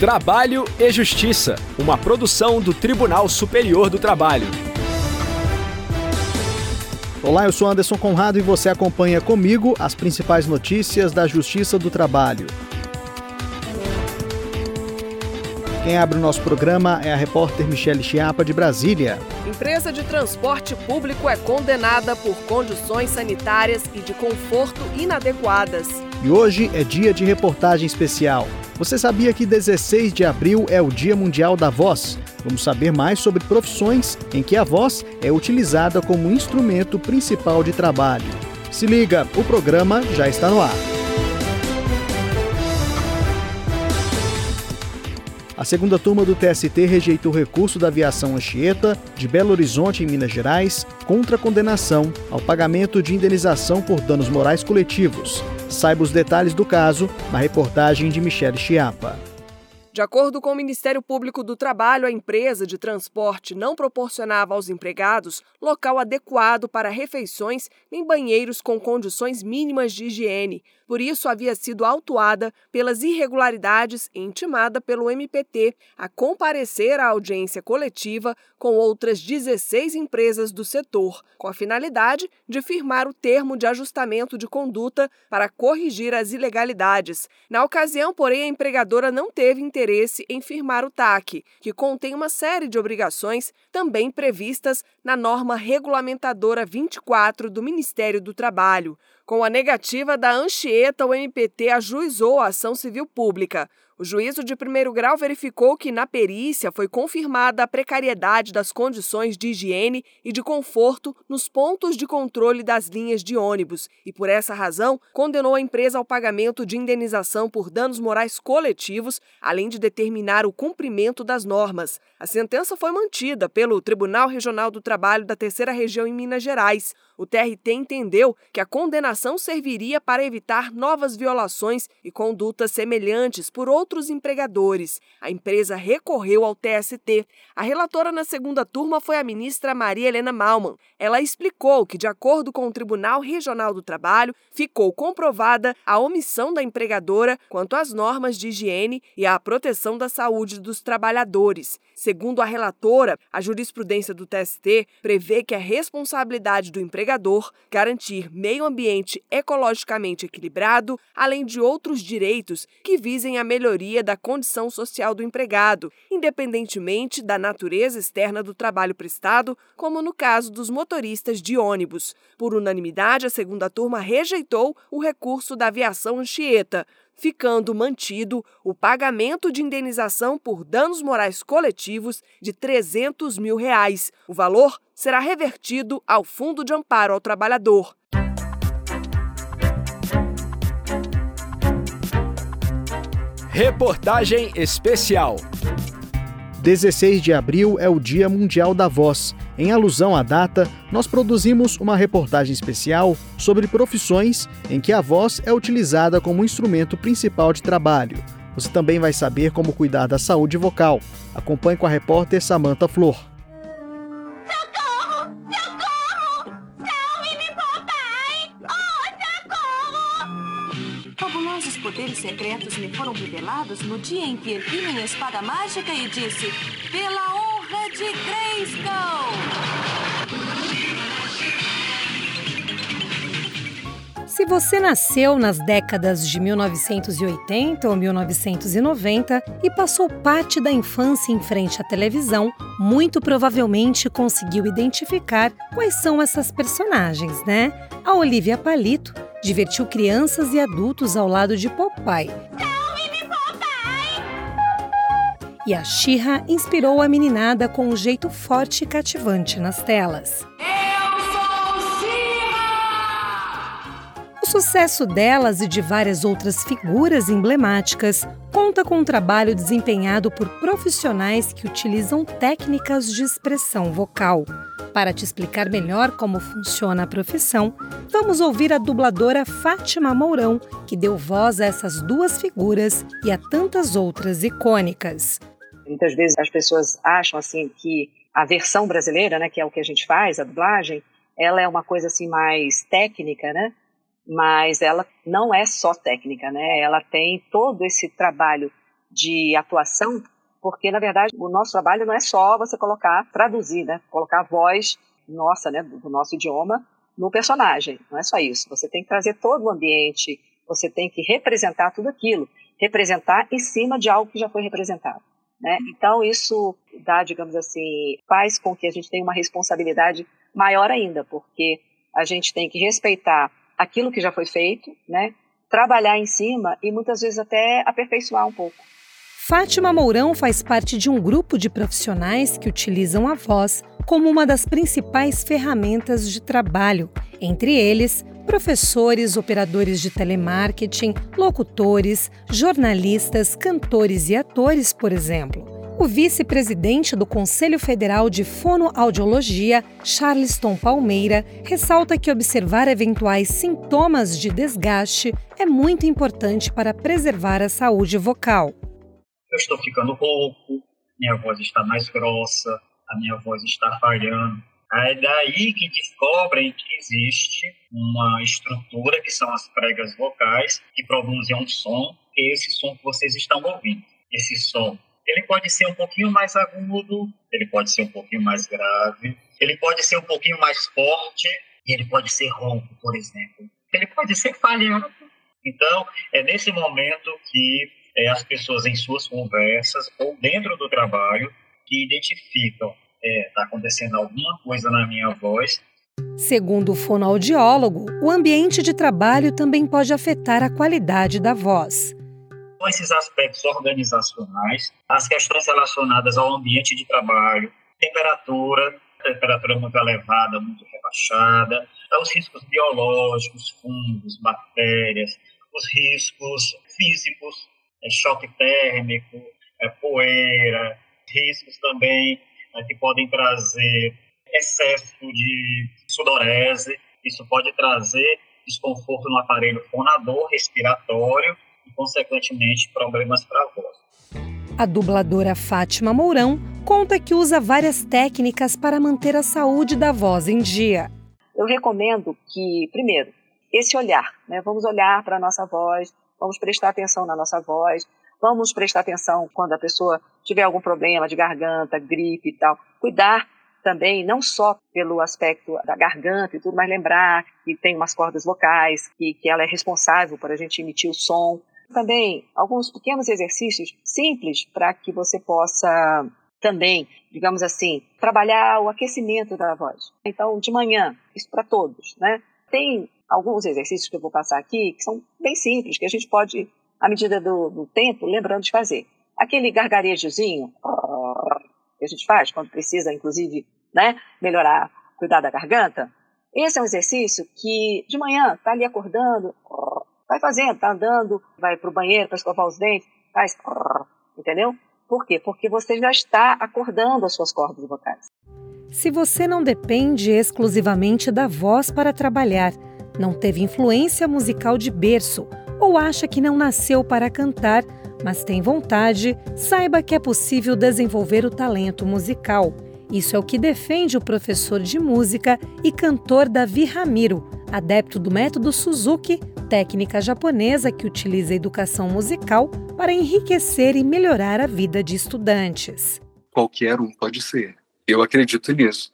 Trabalho e Justiça, uma produção do Tribunal Superior do Trabalho. Olá, eu sou Anderson Conrado e você acompanha comigo as principais notícias da Justiça do Trabalho. Quem abre o nosso programa é a repórter Michele Chiapa, de Brasília. Empresa de transporte público é condenada por condições sanitárias e de conforto inadequadas. E hoje é dia de reportagem especial. Você sabia que 16 de abril é o Dia Mundial da Voz? Vamos saber mais sobre profissões em que a voz é utilizada como instrumento principal de trabalho. Se liga, o programa já está no ar. A segunda turma do TST rejeitou o recurso da aviação Anchieta, de Belo Horizonte, em Minas Gerais, contra a condenação ao pagamento de indenização por danos morais coletivos. Saiba os detalhes do caso na reportagem de Michele Chiapa. De acordo com o Ministério Público do Trabalho, a empresa de transporte não proporcionava aos empregados local adequado para refeições nem banheiros com condições mínimas de higiene. Por isso, havia sido autuada pelas irregularidades e intimada pelo MPT a comparecer à audiência coletiva com outras 16 empresas do setor, com a finalidade de firmar o termo de ajustamento de conduta para corrigir as ilegalidades. Na ocasião, porém, a empregadora não teve interesse em firmar o TAC, que contém uma série de obrigações também previstas na norma regulamentadora 24 do Ministério do Trabalho. Com a negativa da Anchieta, o MPT ajuizou a ação civil pública. O juízo de primeiro grau verificou que, na perícia, foi confirmada a precariedade das condições de higiene e de conforto nos pontos de controle das linhas de ônibus e, por essa razão, condenou a empresa ao pagamento de indenização por danos morais coletivos, além de determinar o cumprimento das normas. A sentença foi mantida pelo Tribunal Regional do Trabalho da Terceira Região em Minas Gerais. O TRT entendeu que a condenação serviria para evitar novas violações e condutas semelhantes por outros empregadores. A empresa recorreu ao TST. A relatora na segunda turma foi a ministra Maria Helena Malman. Ela explicou que, de acordo com o Tribunal Regional do Trabalho, ficou comprovada a omissão da empregadora quanto às normas de higiene e à proteção da saúde dos trabalhadores. Segundo a relatora, a jurisprudência do TST prevê que a responsabilidade do empregador garantir meio ambiente ecologicamente equilibrado, além de outros direitos que visem a melhoria da condição social do empregado, independentemente da natureza externa do trabalho prestado, como no caso dos motoristas de ônibus. Por unanimidade, a segunda turma rejeitou o recurso da aviação Anchieta, ficando mantido o pagamento de indenização por danos morais coletivos de 300 mil reais. O valor será revertido ao Fundo de Amparo ao Trabalhador. Reportagem especial. 16 de abril é o Dia Mundial da Voz. Em alusão à data, nós produzimos uma reportagem especial sobre profissões em que a voz é utilizada como instrumento principal de trabalho. Você também vai saber como cuidar da saúde vocal. Acompanhe com a repórter Samantha Flor. No dia em que ergui minha espada mágica e disse: Pela honra de Grayskull! Se você nasceu nas décadas de 1980 ou 1990 e passou parte da infância em frente à televisão, muito provavelmente conseguiu identificar quais são essas personagens, né? A Olivia Palito divertiu crianças e adultos ao lado de Popeye. E a Shira inspirou a meninada com um jeito forte e cativante nas telas. O sucesso delas e de várias outras figuras emblemáticas conta com um trabalho desempenhado por profissionais que utilizam técnicas de expressão vocal. Para te explicar melhor como funciona a profissão, vamos ouvir a dubladora Fátima Mourão, que deu voz a essas duas figuras e a tantas outras icônicas. Muitas vezes as pessoas acham assim que a versão brasileira, né, que é o que a gente faz, a dublagem, ela é uma coisa assim mais técnica, né? mas ela não é só técnica, né? Ela tem todo esse trabalho de atuação, porque, na verdade, o nosso trabalho não é só você colocar, traduzir, né? Colocar a voz nossa, né, do nosso idioma no personagem. Não é só isso. Você tem que trazer todo o ambiente, você tem que representar tudo aquilo. Representar em cima de algo que já foi representado. Né? Então, isso dá, digamos assim, faz com que a gente tenha uma responsabilidade maior ainda, porque a gente tem que respeitar aquilo que já foi feito, né? trabalhar em cima e muitas vezes até aperfeiçoar um pouco. Fátima Mourão faz parte de um grupo de profissionais que utilizam a voz como uma das principais ferramentas de trabalho, entre eles professores, operadores de telemarketing, locutores, jornalistas, cantores e atores, por exemplo. O vice-presidente do Conselho Federal de Fonoaudiologia, Charleston Palmeira, ressalta que observar eventuais sintomas de desgaste é muito importante para preservar a saúde vocal. Eu estou ficando rouco, minha voz está mais grossa, a minha voz está falhando. É daí que descobrem que existe uma estrutura, que são as pregas vocais, que produzem um som, que é esse som que vocês estão ouvindo. Esse som ele pode ser um pouquinho mais agudo, ele pode ser um pouquinho mais grave, ele pode ser um pouquinho mais forte e ele pode ser ronco, por exemplo. Ele pode ser falhado. Então, é nesse momento que é, as pessoas em suas conversas ou dentro do trabalho que identificam está é, tá acontecendo alguma coisa na minha voz. Segundo o fonoaudiólogo, o ambiente de trabalho também pode afetar a qualidade da voz esses aspectos organizacionais, as questões relacionadas ao ambiente de trabalho, temperatura, temperatura muito elevada, muito rebaixada, os riscos biológicos, fungos, bactérias, os riscos físicos, é, choque térmico, é, poeira, riscos também é, que podem trazer excesso de sudorese, isso pode trazer desconforto no aparelho fonador respiratório e, consequentemente, problemas para a voz. A dubladora Fátima Mourão conta que usa várias técnicas para manter a saúde da voz em dia. Eu recomendo que, primeiro, esse olhar, né? Vamos olhar para a nossa voz, vamos prestar atenção na nossa voz, vamos prestar atenção quando a pessoa tiver algum problema de garganta, gripe e tal. Cuidar também, não só pelo aspecto da garganta e tudo, mas lembrar que tem umas cordas vocais, que, que ela é responsável por a gente emitir o som também alguns pequenos exercícios simples para que você possa também, digamos assim, trabalhar o aquecimento da voz. Então, de manhã, isso para todos, né? Tem alguns exercícios que eu vou passar aqui que são bem simples, que a gente pode, à medida do, do tempo, lembrando de fazer. Aquele gargarejozinho que a gente faz quando precisa, inclusive, né, melhorar, cuidar da garganta. Esse é um exercício que de manhã está ali acordando, Vai fazendo, tá andando, vai para o banheiro para escovar os dentes, faz. Entendeu? Por quê? Porque você já está acordando as suas cordas vocais. Se você não depende exclusivamente da voz para trabalhar, não teve influência musical de berço ou acha que não nasceu para cantar, mas tem vontade, saiba que é possível desenvolver o talento musical. Isso é o que defende o professor de música e cantor Davi Ramiro, adepto do método Suzuki, técnica japonesa que utiliza a educação musical para enriquecer e melhorar a vida de estudantes. Qualquer um pode ser. Eu acredito nisso.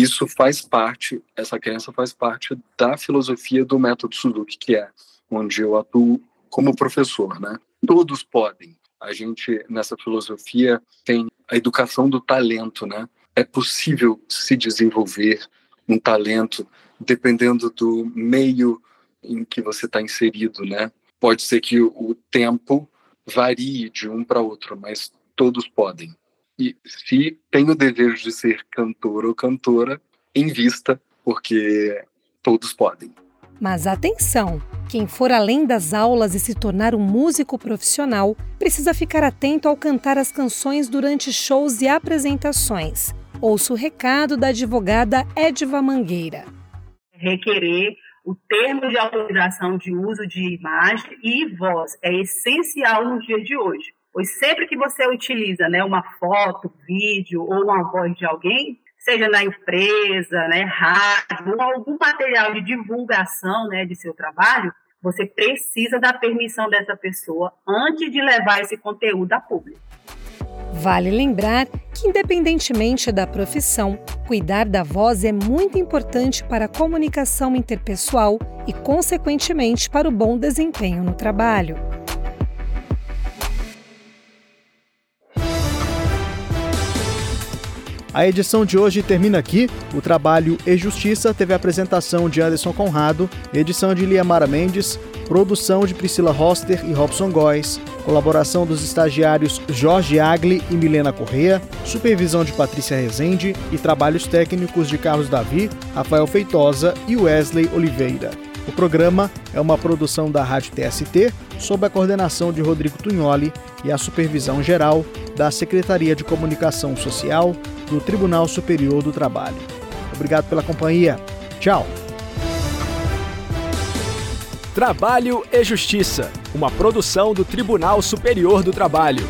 Isso faz parte, essa crença faz parte da filosofia do método Suzuki, que é onde eu atuo como professor, né? Todos podem. A gente nessa filosofia tem a educação do talento, né? é possível se desenvolver um talento dependendo do meio em que você está inserido, né? Pode ser que o tempo varie de um para outro, mas todos podem. E se tem o desejo de ser cantor ou cantora, invista, porque todos podem. Mas atenção! Quem for além das aulas e se tornar um músico profissional precisa ficar atento ao cantar as canções durante shows e apresentações. Ouça o recado da advogada Edva Mangueira. Requerer o termo de autorização de uso de imagem e voz é essencial nos dias de hoje, pois sempre que você utiliza né, uma foto, vídeo ou uma voz de alguém, seja na empresa, né, rádio, ou algum material de divulgação né, de seu trabalho, Você precisa da permissão dessa pessoa antes de levar esse conteúdo a público. Vale lembrar que, independentemente da profissão, cuidar da voz é muito importante para a comunicação interpessoal e, consequentemente, para o bom desempenho no trabalho. A edição de hoje termina aqui. O trabalho E Justiça teve a apresentação de Anderson Conrado, edição de Liamara Mendes, produção de Priscila Roster e Robson Góes, colaboração dos estagiários Jorge Agli e Milena Correa, supervisão de Patrícia Rezende e trabalhos técnicos de Carlos Davi, Rafael Feitosa e Wesley Oliveira. O programa é uma produção da Rádio TST, sob a coordenação de Rodrigo Tunholi e a supervisão geral da Secretaria de Comunicação Social do Tribunal Superior do Trabalho. Obrigado pela companhia. Tchau. Trabalho e Justiça, uma produção do Tribunal Superior do Trabalho.